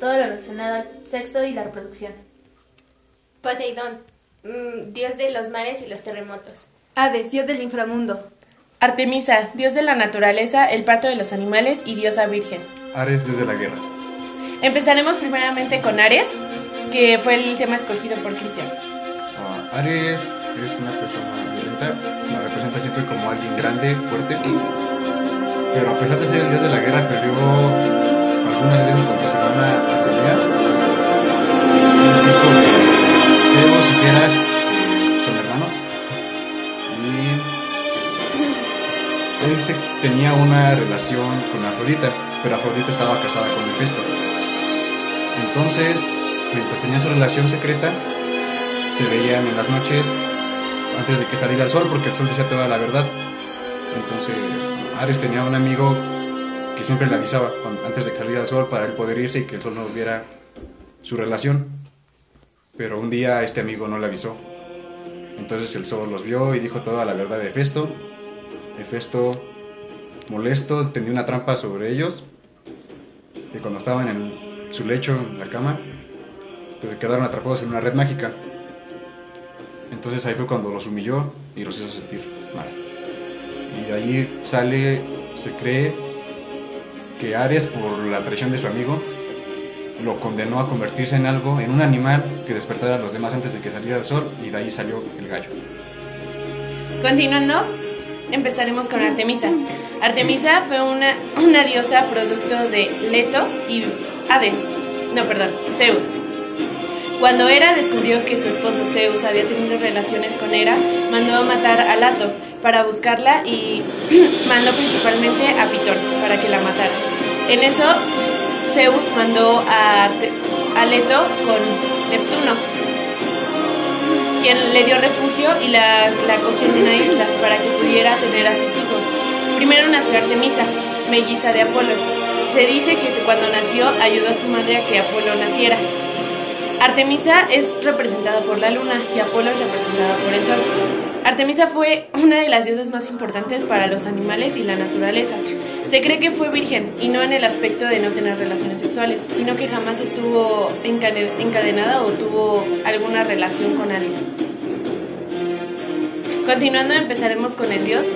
todo lo relacionado al sexo y la reproducción. Poseidón, mm, dios de los mares y los terremotos. Hades, dios del inframundo. Artemisa, dios de la naturaleza, el parto de los animales y diosa virgen. Ares, dios de la guerra. Empezaremos primeramente con Ares, que fue el tema escogido por Cristian. Ah, Ares es una persona violenta, la representa siempre como alguien grande, fuerte, pero a pesar de ser el dios de la guerra, perdió algunas veces contra su. Es hijo de Zeus y que son hermanos. Y él te- tenía una relación con Afrodita, pero Afrodita estaba casada con Hefesto. Entonces, mientras tenían su relación secreta, se veían en las noches antes de que saliera el sol, porque el sol decía toda la verdad. Entonces, Ares tenía un amigo que siempre le avisaba antes de que saliera el sol para él poder irse y que el sol no viera su relación. Pero un día este amigo no le avisó. Entonces el sol los vio y dijo toda la verdad de Hefesto. Hefesto, molesto, tendió una trampa sobre ellos. Y cuando estaban en su lecho, en la cama, se quedaron atrapados en una red mágica. Entonces ahí fue cuando los humilló y los hizo sentir mal. Y de ahí sale, se cree que Ares, por la traición de su amigo, lo condenó a convertirse en algo, en un animal que despertara a los demás antes de que saliera el sol, y de ahí salió el gallo. Continuando, empezaremos con Artemisa. Artemisa fue una, una diosa producto de Leto y Hades. No, perdón, Zeus. Cuando Hera descubrió que su esposo Zeus había tenido relaciones con Hera, mandó a matar a Lato para buscarla y mandó principalmente a Pitón para que la matara. En eso, Zeus mandó a, Leto con Neptuno, quien le dio refugio y la, la acogió en una isla para que pudiera tener a sus hijos. Primero nació Artemisa, melliza de Apolo. Se dice que cuando nació ayudó a su madre a que Apolo naciera. Artemisa es representada por la luna y Apolo es representada por el sol. Artemisa fue una de las diosas más importantes para los animales y la naturaleza. Se cree que fue virgen y no en el aspecto de no tener relaciones sexuales, sino que jamás estuvo encade- encadenada o tuvo alguna relación con alguien. Continuando empezaremos con el dios.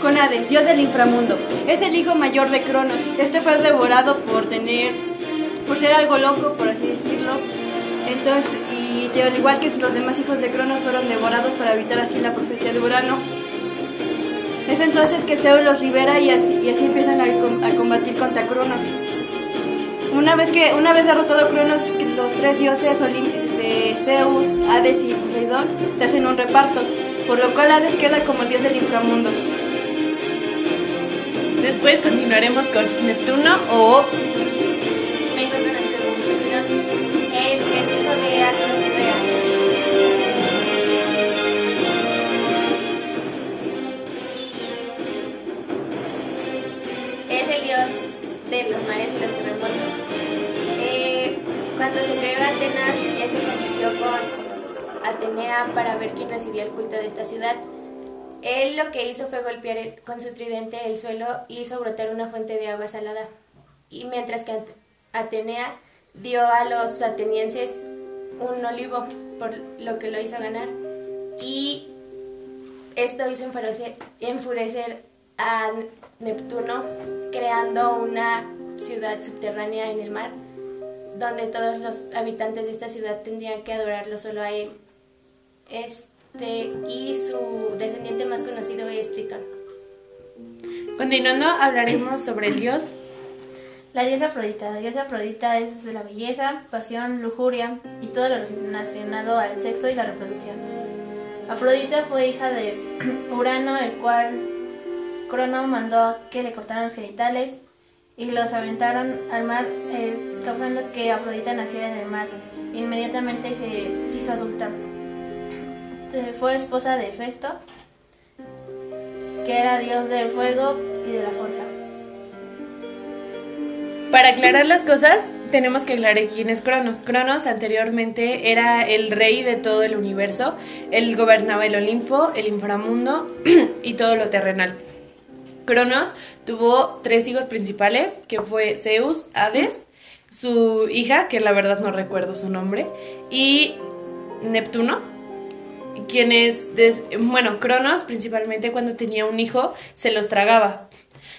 Con Hades, dios del inframundo. Es el hijo mayor de Cronos. Este fue devorado por tener, por ser algo loco, por así decirlo. Entonces, y al igual que los demás hijos de Cronos fueron devorados para evitar así la profecía de Urano. Es entonces que Zeus los libera y así, y así empiezan a, com- a combatir contra Cronos. Una vez que una vez derrotado Cronos, los tres dioses olim- de Zeus, Hades y Poseidón se hacen un reparto, por lo cual Hades queda como el dios del inframundo. Después continuaremos con Neptuno o Atenea para ver quién recibía el culto de esta ciudad. Él lo que hizo fue golpear con su tridente el suelo y hizo brotar una fuente de agua salada. Y mientras que Ate- Atenea dio a los atenienses un olivo, por lo que lo hizo ganar. Y esto hizo enfurecer a Neptuno, creando una ciudad subterránea en el mar, donde todos los habitantes de esta ciudad tendrían que adorarlo solo a él. Este, y su descendiente más conocido es Tritón. continuando hablaremos sobre el dios. La diosa Afrodita. La diosa Afrodita es de la belleza, pasión, lujuria y todo lo relacionado al sexo y la reproducción. Afrodita fue hija de Urano, el cual Crono mandó que le cortaran los genitales y los aventaron al mar, eh, causando que Afrodita naciera en el mar. Inmediatamente se hizo adulta. Eh, Fue esposa de Festo, que era dios del fuego y de la forja. Para aclarar las cosas, tenemos que aclarar quién es Cronos. Cronos anteriormente era el rey de todo el universo. Él gobernaba el Olimpo, el inframundo y todo lo terrenal. Cronos tuvo tres hijos principales, que fue Zeus, Hades, su hija, que la verdad no recuerdo su nombre, y Neptuno, quienes, bueno, Cronos principalmente cuando tenía un hijo se los tragaba.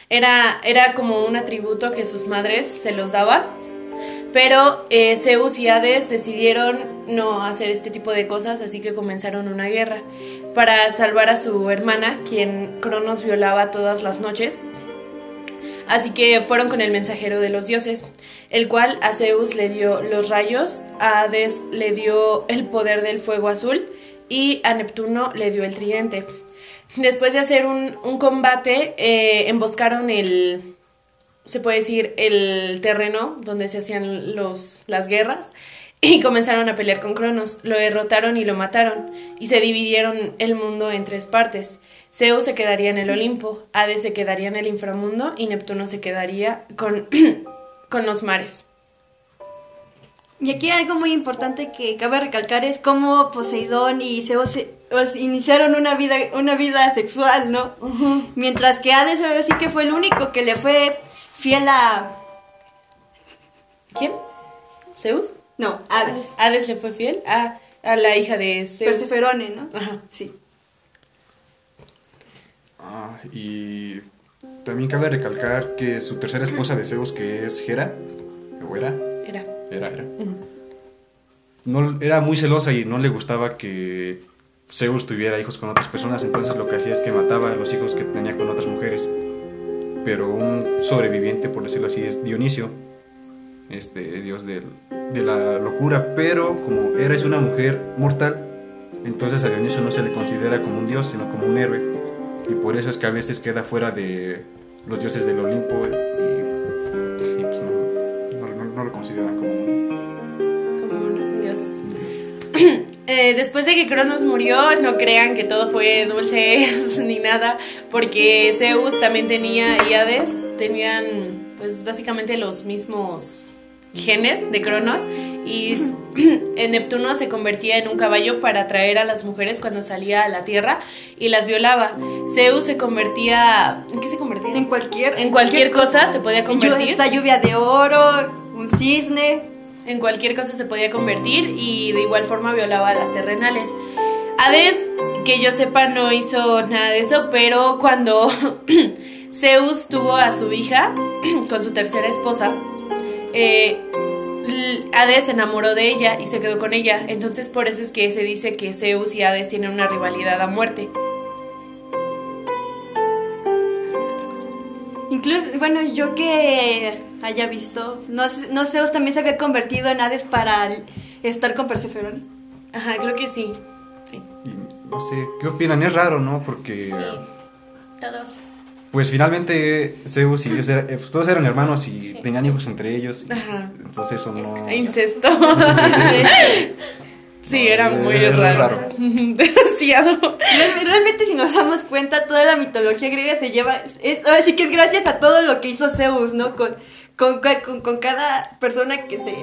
Era, era como un atributo que sus madres se los daban, pero eh, Zeus y Hades decidieron no hacer este tipo de cosas, así que comenzaron una guerra para salvar a su hermana, quien Cronos violaba todas las noches. Así que fueron con el mensajero de los dioses, el cual a Zeus le dio los rayos, a Hades le dio el poder del fuego azul y a Neptuno le dio el tridente. Después de hacer un, combate, eh, emboscaron el, se puede decir, el terreno donde se hacían los, las guerras y comenzaron a pelear con Cronos. Lo derrotaron y lo mataron y se dividieron el mundo en tres partes. Zeus se quedaría en el Olimpo, Hades se quedaría en el inframundo y Neptuno se quedaría con, con los mares. Y aquí algo muy importante que cabe recalcar es cómo Poseidón y Zeus iniciaron una vida, una vida sexual, ¿no? Mientras que Hades ahora sí que fue el único que le fue fiel a... ¿Quién? ¿Zeus? No, Hades. Hades le fue fiel a, a la hija de Zeus. Perseferone, ¿no? Ajá. Sí. Ah, y también cabe recalcar que su tercera esposa de Zeus, que es Hera, o era, Era. era, no, era muy celosa y no le gustaba que Zeus tuviera hijos con otras personas, entonces lo que hacía es que mataba a los hijos que tenía con otras mujeres. Pero un sobreviviente, por decirlo así, es Dionisio, este dios de la locura, pero como Hera es una mujer mortal, entonces a Dionisio no se le considera como un dios, sino como un héroe. Y por eso es que a veces queda fuera de los dioses del Olimpo después de que Cronos murió, no crean que todo fue dulce ni nada, porque Zeus también tenía y Hades tenían, pues básicamente los mismos genes de Cronos y Neptuno se convertía en un caballo para atraer a las mujeres cuando salía a la tierra y las violaba. Zeus se convertía, ¿en qué se convertía? En cualquier... En cualquier cosa se podía convertir. Esta lluvia de oro, un cisne... En cualquier cosa se podía convertir y de igual forma violaba las terrenales. Hades, que yo sepa, no hizo nada de eso, pero cuando Zeus tuvo a su hija con su tercera esposa, eh, Hades se enamoró de ella y se quedó con ella. Entonces por eso es que se dice que Zeus y Hades tienen una rivalidad a muerte. Incluso, bueno, yo que haya visto, no, sé- no Zeus también se había convertido en Hades para estar con Perseferone. Ajá, creo que sí. Sí. Y no sé, ¿qué opinan? Es raro, ¿no? Porque Sí, todos. pues finalmente Zeus y Dios era- eh, pues, todos eran hermanos y Sí. tenían hijos entre ellos. y- Ajá. Entonces eso no... Incesto. Sí, era muy Es raro. raro. Demasiado. Real- Realmente si nos damos cuenta, toda la mitología griega se lleva, es- ahora sí que es gracias a todo lo que hizo Zeus, ¿no? Con, con, con, con cada persona que se...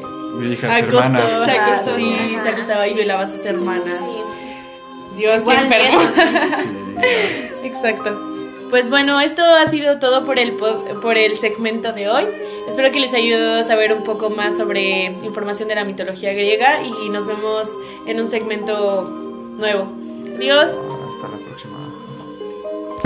Hijas, Acostó, hermanas. Se acostó, sí, se acostaba y violaba a sus hermanas. Sí. Dios, Igual qué enfermo. Sí. Exacto. Pues bueno, esto ha sido todo por el, pod- por el segmento de hoy. Espero que les haya ayudado a saber un poco más sobre información de la mitología griega y nos vemos en un segmento nuevo. Adiós.